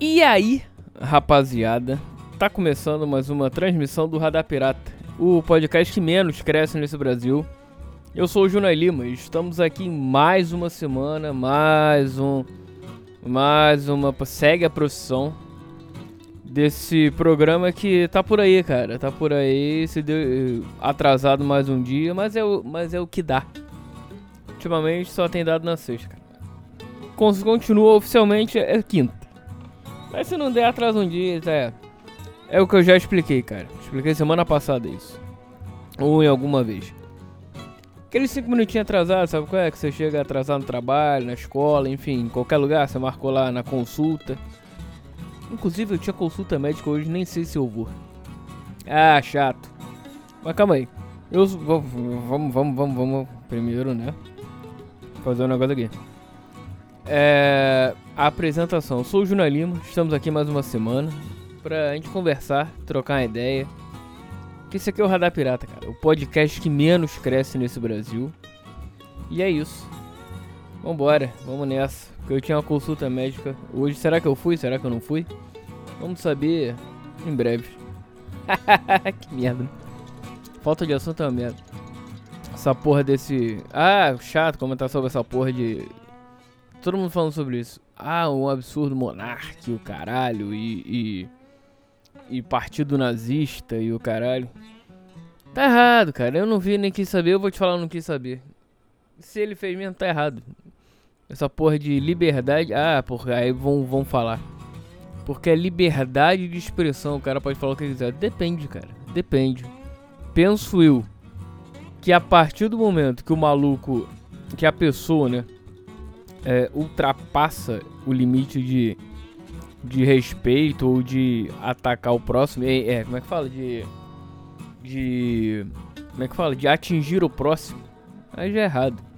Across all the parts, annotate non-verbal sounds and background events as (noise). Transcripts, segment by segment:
E aí, rapaziada, tá começando mais uma transmissão do Radar Pirata, o podcast que menos cresce nesse Brasil. Eu sou o Junai Lima e estamos aqui em mais uma semana, mais um. Mais uma. Segue a profissão desse programa que tá por aí, cara. Tá por aí, se deu atrasado mais um dia, mas é o, mas é o que dá. Ultimamente só tem dado na sexta, cara. Continua oficialmente é quinta. Mas se não der atraso um dia, é. É o que eu já expliquei, cara. Expliquei semana passada isso. Ou em alguma vez. Aqueles 5 minutinhos atrasados, sabe qual é? Que você chega atrasado no trabalho, na escola, enfim, em qualquer lugar, você marcou lá na consulta. Inclusive eu tinha consulta médica hoje, nem sei se eu vou. Ah, chato. Mas calma aí. Eu vamos, vamos, vamos, vamos primeiro, né? Fazer um negócio aqui. É, a apresentação. Eu sou o Juna Lima, estamos aqui mais uma semana pra gente conversar, trocar uma ideia. Que esse aqui é o Radar Pirata, cara. O podcast que menos cresce nesse Brasil. E é isso. Vambora, vamos nessa. Porque eu tinha uma consulta médica hoje. Será que eu fui? Será que eu não fui? Vamos saber em breve. (laughs) que merda. Falta de assunto é uma merda. Essa porra desse. Ah, chato comentar sobre essa porra de. Todo mundo falando sobre isso. Ah, um absurdo monarque, o caralho, e, e. E partido nazista e o caralho. Tá errado, cara. Eu não vi nem quis saber, eu vou te falar, eu não quis saber. Se ele fez mesmo, tá errado. Essa porra de liberdade. Ah, porra, aí vão, vão falar. Porque é liberdade de expressão, o cara pode falar o que quiser. Depende, cara. Depende. Penso eu que a partir do momento que o maluco, que a pessoa, né, é, ultrapassa o limite de, de respeito ou de atacar o próximo, é, é, como é que fala? De. De. Como é que fala? De atingir o próximo. Aí já é errado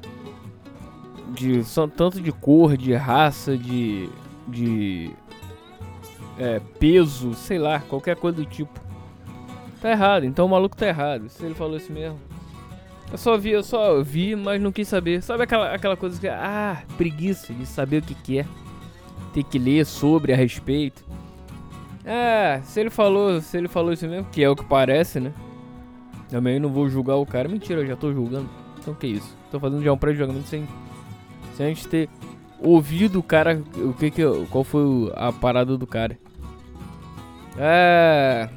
de são tanto de cor, de raça, de de é, peso, sei lá, qualquer coisa do tipo. Tá errado, então o maluco tá errado. Se ele falou isso mesmo. Eu só vi, eu só vi, mas não quis saber. Sabe aquela, aquela coisa que ah, preguiça de saber o que que é. Ter que ler sobre a respeito. Ah, se ele falou, se ele falou isso mesmo, que é o que parece, né? Também não vou julgar o cara. Mentira, eu já tô julgando. Então que isso? Tô fazendo já um pré-julgamento sem sem a gente ter ouvido o cara, o que que, qual foi a parada do cara. É,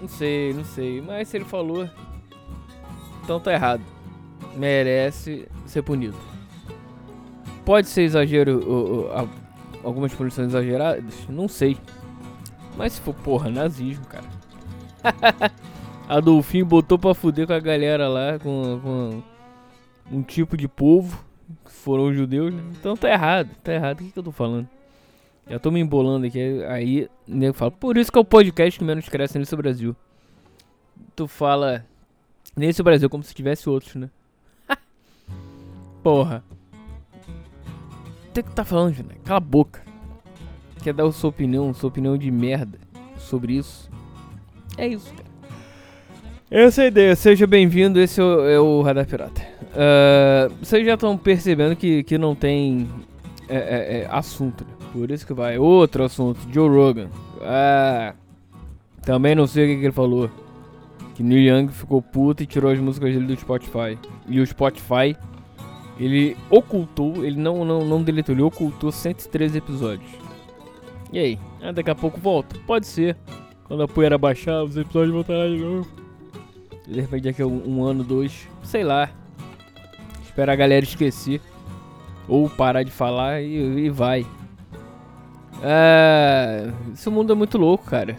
não sei, não sei, mas se ele falou, então tá errado. Merece ser punido. Pode ser exagero, algumas punições exageradas, não sei. Mas se for porra, nazismo, cara. (laughs) Adolfinho botou pra fuder com a galera lá, com, com um tipo de povo foram os judeus, né? Então tá errado, tá errado. O que, que eu tô falando? Já tô me embolando aqui. Aí nego fala, por isso que é o podcast que menos cresce nesse Brasil. Tu fala nesse Brasil como se tivesse outros, né? (laughs) Porra. Tem que tá falando, né? Cala a boca. Quer dar a sua opinião, sua opinião de merda sobre isso? É isso, cara. Essa é a ideia. Seja bem-vindo. Esse é o, é o Radar Pirata. Uh, vocês já estão percebendo que, que não tem é, é, é, assunto, né? Por isso que vai. Outro assunto, Joe Rogan. Ah, também não sei o que, que ele falou. Que Neil Young ficou puto e tirou as músicas dele do Spotify. E o Spotify, ele ocultou, ele não, não, não deletou, ele ocultou 113 episódios. E aí? Ah, daqui a pouco volta? Pode ser. Quando a poeira baixar, os episódios voltarão de novo. De repente daqui a um, um ano, dois, sei lá. Espera a galera esquecer. Ou parar de falar e, e vai. É, esse mundo é muito louco, cara.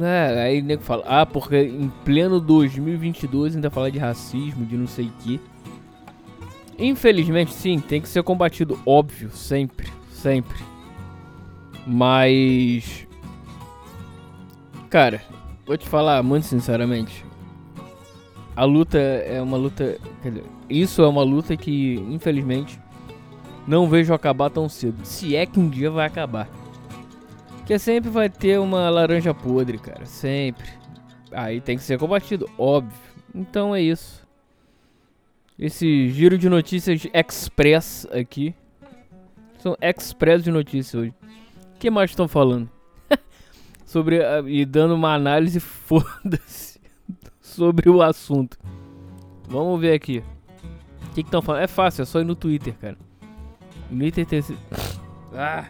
É, aí nego fala, ah, porque em pleno 2022 ainda fala de racismo, de não sei o que. Infelizmente, sim, tem que ser combatido, óbvio, sempre, sempre. Mas. Cara, vou te falar muito sinceramente a luta é uma luta. Dizer, isso é uma luta que, infelizmente, não vejo acabar tão cedo. Se é que um dia vai acabar. Porque sempre vai ter uma laranja podre, cara. Sempre. Aí tem que ser combatido, óbvio. Então é isso. Esse giro de notícias express aqui. São express de notícias hoje. que mais estão falando? (laughs) sobre e dando uma análise (laughs) foda-se sobre o assunto. Vamos ver aqui. O que estão falando? É fácil, é só ir no Twitter, cara. No Twitter tem. (laughs) Ah!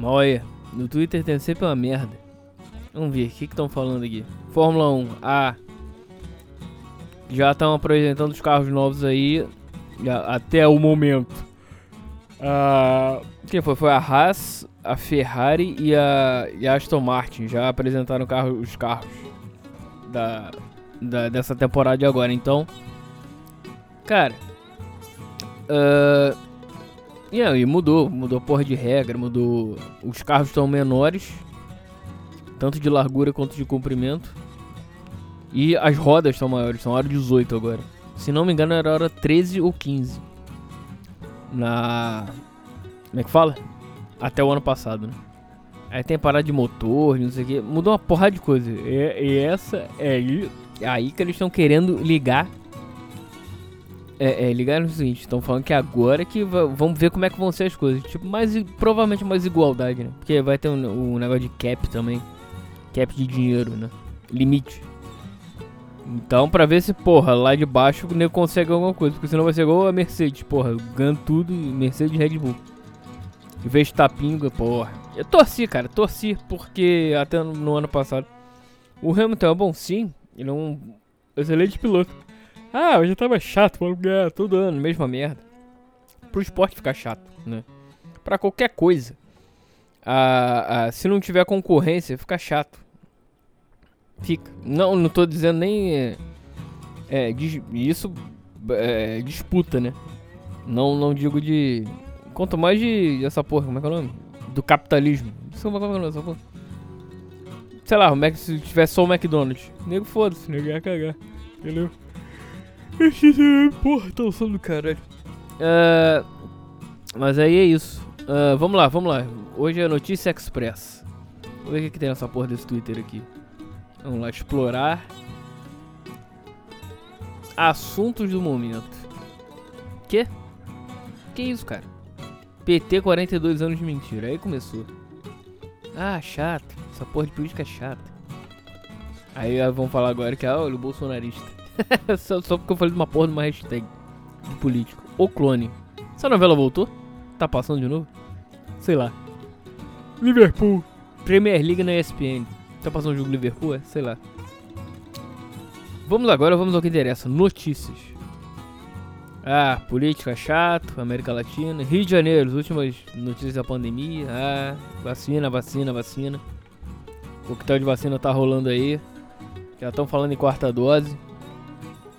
Olha, no Twitter tem sempre uma merda. Vamos ver, o que estão falando aqui? Fórmula 1, ah. Já estão apresentando os carros novos aí. Já, até o momento. Ah, quem foi? Foi a Haas, a Ferrari e a, e a Aston Martin. Já apresentaram carro, os carros da, da, dessa temporada de agora. Então, cara. Uh, e mudou, mudou porra de regra, mudou. Os carros estão menores tanto de largura quanto de comprimento. E as rodas são maiores, são hora 18 agora. Se não me engano, era hora 13 ou 15. Na. Como é que fala? Até o ano passado, né? Aí tem parada de motor, não sei o que. Mudou uma porrada de coisa. E, e essa é aí, é aí que eles estão querendo ligar. É, é ligar no seguinte: estão falando que agora que vamos ver como é que vão ser as coisas. Tipo, mais, provavelmente mais igualdade, né? Porque vai ter um, um negócio de cap também cap de dinheiro, né? Limite. Então, pra ver se, porra, lá de baixo o nego consegue alguma coisa. Porque senão vai ser igual a Mercedes, porra. Ganho tudo, Mercedes Red Bull. Em vez de tapinga, porra. Eu torci, cara, torci. Porque até no, no ano passado. O Hamilton é bom, sim. Ele é um excelente piloto. Ah, eu já tava chato, ganhar todo ano, mesma merda. Pro esporte ficar chato, né? Pra qualquer coisa. Ah, ah, se não tiver concorrência, fica chato. Fica. Não, não tô dizendo nem. É, é isso é disputa, né? Não, não digo de. Quanto mais de. essa porra, como é que é o nome? Do capitalismo. Como é que é nome dessa porra? Sei lá, o Mac, se tivesse só o McDonald's. Nego foda-se, nego ia cagar. Entendeu? Porra, tá som do caralho. Uh, mas aí é isso. Uh, vamos lá, vamos lá. Hoje é Notícia Express. Vamos ver o que, que tem nessa porra desse Twitter aqui. Vamos lá, explorar. Assuntos do momento. Que? Que isso, cara? PT 42 anos de mentira. Aí começou. Ah, chato. Essa porra de política é chata. Aí vão falar agora que, ah, olha, o bolsonarista. (laughs) só, só, porque eu falei de uma porra de uma hashtag de político. O clone. Essa novela voltou? Tá passando de novo? Sei lá. Liverpool. Premier League na ESPN. Tá passando o jogo Liverpool? É? Sei lá. Vamos agora, vamos ao que interessa. Notícias. Ah, política chato, América Latina. Rio de Janeiro, as últimas notícias da pandemia. Ah, vacina, vacina, vacina. O coquetel de vacina tá rolando aí. Já estão falando em quarta dose.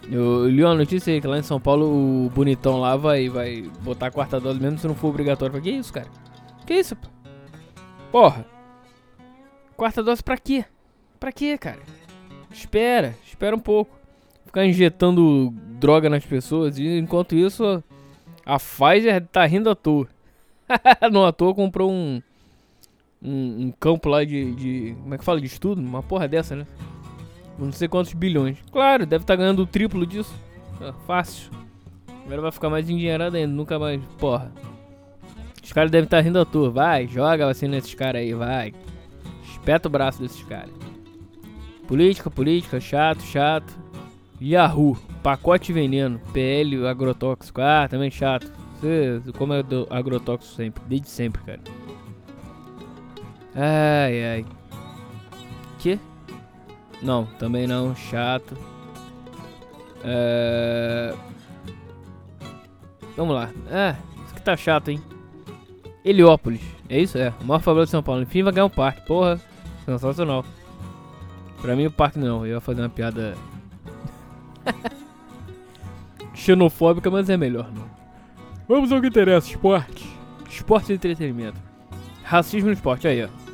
Eu li uma notícia aí que lá em São Paulo o bonitão lá vai, vai botar a quarta dose mesmo se não for obrigatório. Falei, que isso, cara? Que isso? Porra. Quarta dose pra quê? Pra quê, cara? Espera, espera um pouco. Ficar injetando droga nas pessoas. E enquanto isso, a Pfizer tá rindo à toa. (laughs) Não à toa comprou um, um, um, campo lá de, de. Como é que fala? De estudo? Uma porra dessa, né? Não sei quantos bilhões. Claro, deve estar tá ganhando o triplo disso. Ah, fácil. Agora vai ficar mais endinheirado ainda. Nunca mais. Porra. Os caras devem estar tá rindo à toa. Vai, joga a vacina nesses caras aí, vai. Espeta o braço desses caras. Política, política, chato, chato. Yahoo, pacote veneno, PL agrotóxico. Ah, também chato. Você como é do agrotóxico sempre, desde sempre, cara. Ai, ai. Que? Não, também não, chato. É... Vamos lá. É, isso aqui tá chato, hein? Heliópolis, é isso? É, o maior favela de São Paulo. Enfim, vai ganhar um parque. Porra, sensacional. Pra mim, o parque não. Eu ia fazer uma piada (laughs) xenofóbica, mas é melhor não. Vamos ao que interessa: esporte. Esporte e entretenimento. Racismo no esporte, aí, ó.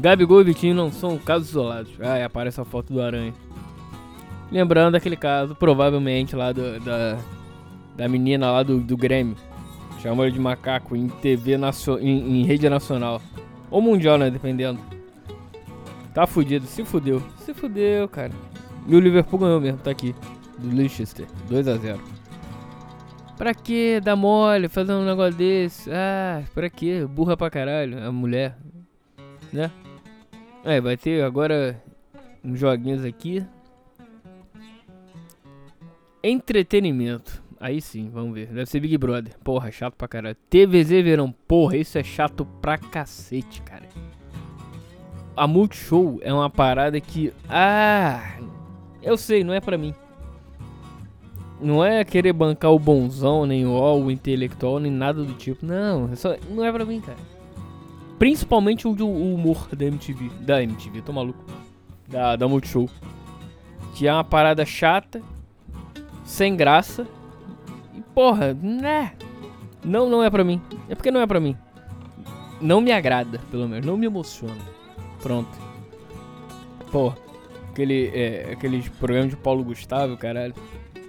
Gabigol e Vitinho não são casos isolados. Aí aparece a foto do Aranha. Lembrando aquele caso, provavelmente, lá do, da, da menina lá do, do Grêmio Chamou ele de macaco em TV nacional, em, em, rede nacional. Ou mundial, né? Dependendo. Tá fudido, se fudeu. Se fudeu, cara. E o Liverpool ganhou mesmo, tá aqui. Do Leicester, 2 a 0 Pra que dar mole, fazer um negócio desse? Ah, pra que? Burra pra caralho, a mulher. Né? É, vai ter agora uns joguinhos aqui. Entretenimento. Aí sim, vamos ver. Deve ser Big Brother. Porra, chato pra caralho. TVZ Verão. Porra, isso é chato pra cacete, cara. A Multishow é uma parada que. Ah! Eu sei, não é pra mim. Não é querer bancar o bonzão, nem o, o intelectual, nem nada do tipo. Não, é só, não é pra mim, cara. Principalmente o, o humor da MTV. Da MTV, tô maluco. Da, da Multishow. Que é uma parada chata, sem graça. E porra, né? Não, não é pra mim. É porque não é pra mim. Não me agrada, pelo menos. Não me emociona. Pronto. Porra. Aquele, é, aqueles programas de Paulo Gustavo, caralho.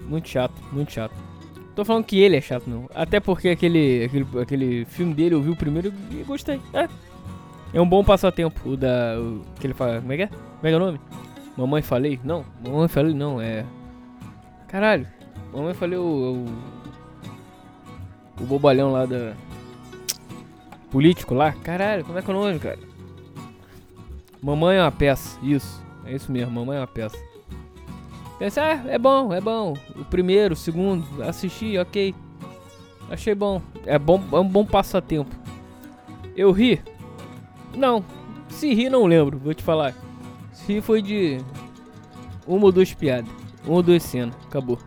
Muito chato, muito chato. Tô falando que ele é chato, não. Até porque aquele, aquele, aquele filme dele eu vi o primeiro e gostei. É. É um bom passatempo. O da. O, que ele fala. Como é que é? Como é que é o nome? Mamãe falei? Não, mamãe falei não, é. Caralho. Mamãe falei o. O, o bobalhão lá da. Político lá? Caralho, como é que é o nome, cara? Mamãe é uma peça, isso. É isso mesmo, mamãe é uma peça. Pensei, ah, é bom, é bom. O primeiro, o segundo, assisti, ok. Achei bom. É bom, é um bom passatempo. Eu ri? Não. Se ri, não lembro, vou te falar. Se ri foi de uma ou duas piadas. Uma ou duas cenas. Acabou.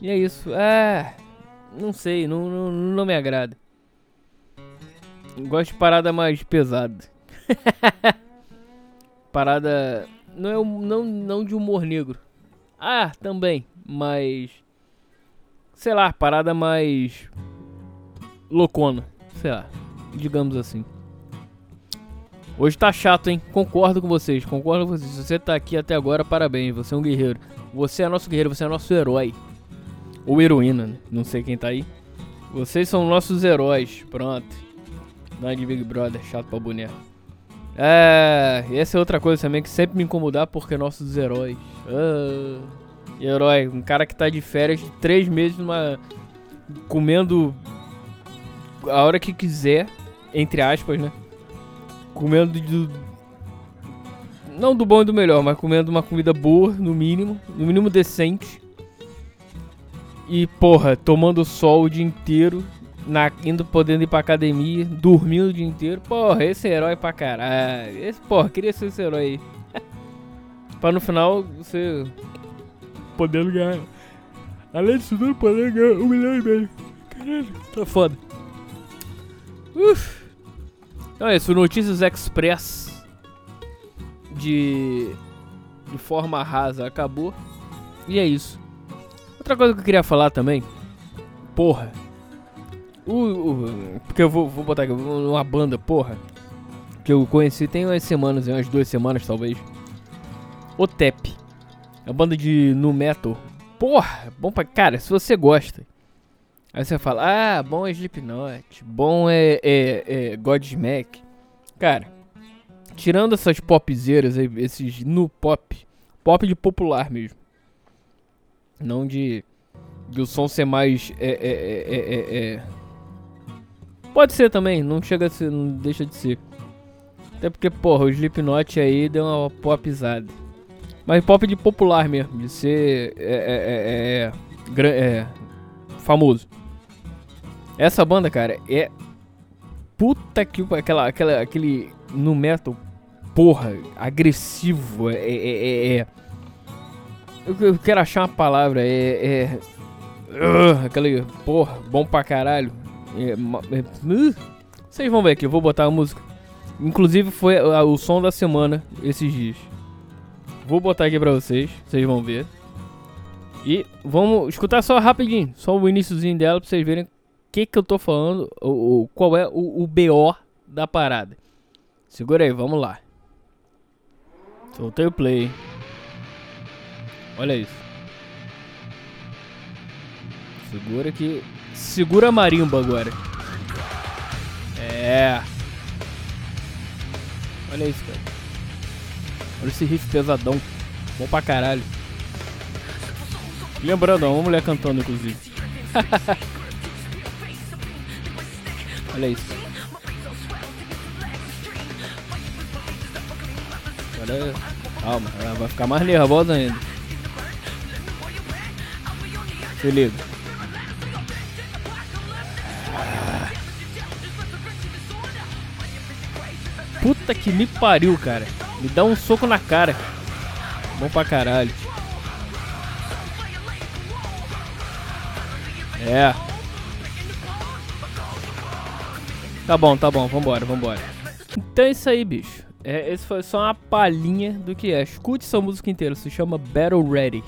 E é isso. Ah, não sei, não, não, não me agrada. Gosto de parada mais pesada. (laughs) parada. Não, é, não, não de humor negro. Ah, também, mas. Sei lá, parada mais. loucona. Sei lá, digamos assim. Hoje tá chato, hein? Concordo com vocês, concordo com vocês. Se você tá aqui até agora, parabéns, você é um guerreiro. Você é nosso guerreiro, você é nosso herói. Ou heroína, né? Não sei quem tá aí. Vocês são nossos heróis, pronto. Não é de Big Brother, chato pra boneco. É, essa é outra coisa também que sempre me incomodar porque nossos heróis. Ah, herói, um cara que tá de férias de três meses numa. comendo a hora que quiser, entre aspas, né? Comendo do. Não do bom e do melhor, mas comendo uma comida boa, no mínimo, no mínimo decente. E, porra, tomando sol o dia inteiro na, indo podendo ir pra academia, dormindo o dia inteiro. Porra, esse herói pra caralho. Esse, porra, queria ser esse herói aí. (laughs) pra no final você podendo ganhar. Além disso tudo, poder ganhar um milhão e meio. Caralho, tá foda. Uf. Então é isso, Notícias Express de, de forma rasa acabou. E é isso. Outra coisa que eu queria falar também. Porra, o, porque eu vou, vou botar aqui uma banda, porra. Que eu conheci tem umas semanas, umas duas semanas talvez. O Tep. É uma banda de nu metal. Porra, bom pra. Cara, se você gosta. Aí você fala, ah, bom é Slipknot, bom é, é, é Godsmack. Cara, tirando essas popzeiras, esses nu pop, pop de popular mesmo. Não de, de o som ser mais é, é, é, é, é Pode ser também, não chega a ser, não deixa de ser. Até porque, porra, o Slipknot aí deu uma popizada. Mas pop de popular mesmo, de ser é, é, é, é, é famoso. Essa banda, cara, é puta que aquela, aquela, aquele no metal, porra, agressivo, é, é, é, é. Eu, eu, quero achar uma palavra, é, é aquele, porra, bom pra caralho. É, é, uh, vocês vão ver aqui, eu vou botar a música. Inclusive foi o som da semana esses dias. Vou botar aqui pra vocês, vocês vão ver. E vamos escutar só rapidinho, só o iníciozinho dela pra vocês verem o que que eu tô falando, o, o qual é o, o BO da parada. Segura aí, vamos lá. Soltei o play. Olha isso. Segura que Segura a marimba agora. É. Olha isso, cara. Olha esse riff pesadão. Bom pra caralho. Lembrando, uma mulher cantando, inclusive. (laughs) Olha isso. Agora, calma, ela vai ficar mais nervosa ainda. Se liga. Puta que me pariu, cara. Me dá um soco na cara. Bom pra caralho. É. Tá bom, tá bom, vambora, vambora. Então é isso aí, bicho. É, esse foi só uma palhinha do que é. Escute essa música inteira, se chama Battle Ready.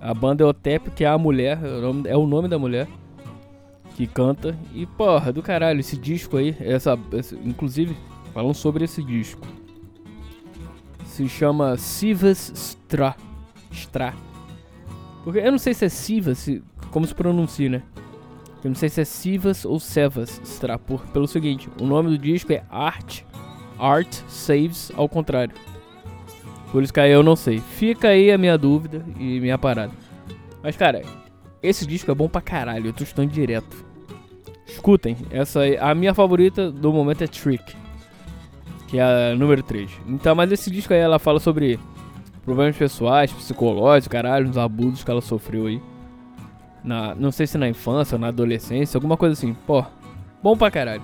A banda é o Tep, que é a mulher, é o, nome, é da mulher que canta. E porra, do caralho, esse disco aí, essa, esse, inclusive, falam sobre esse disco. Se chama Sivas Stra. Stra. Porque eu não sei se é Sivas, se, como se pronuncia, né? Eu não sei se é Sivas ou Sevas Stra. Por, pelo seguinte, o nome do disco é Art. Art Saves ao contrário. Por isso que aí eu não sei. Fica aí a minha dúvida e minha parada. Mas cara, esse disco é bom pra caralho. Eu tô estudando direto. Escutem, essa aí, a minha favorita do momento é Trick que é a número 3. Então, mas esse disco aí ela fala sobre problemas pessoais, psicológicos, caralho, uns abusos que ela sofreu aí. Na, não sei se na infância ou na adolescência, alguma coisa assim. Pô, bom pra caralho.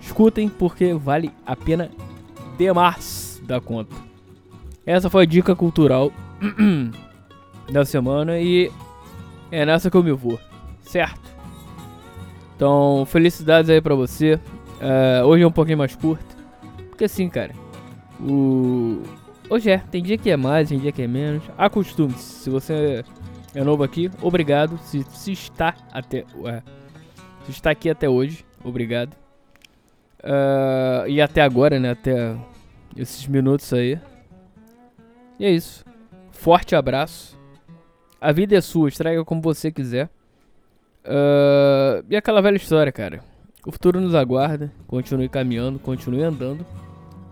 Escutem porque vale a pena demais da conta. Essa foi a dica cultural (clears throat) da semana e é nessa que eu me vou, certo? Então, felicidades aí pra você. Uh, hoje é um pouquinho mais curto. Porque assim, cara, o. Hoje é, tem dia que é mais, tem dia que é menos. Acostume-se. Se você é novo aqui, obrigado. Se, se está até. É, se está aqui até hoje, obrigado. Uh, e até agora, né? Até esses minutos aí. E é isso. Forte abraço. A vida é sua, estraga como você quiser. Uh, e aquela velha história, cara. O futuro nos aguarda. Continue caminhando, continue andando.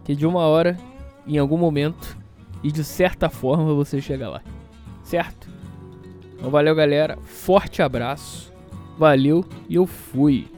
Que de uma hora, em algum momento, e de certa forma você chega lá. Certo? Então valeu, galera. Forte abraço. Valeu e eu fui.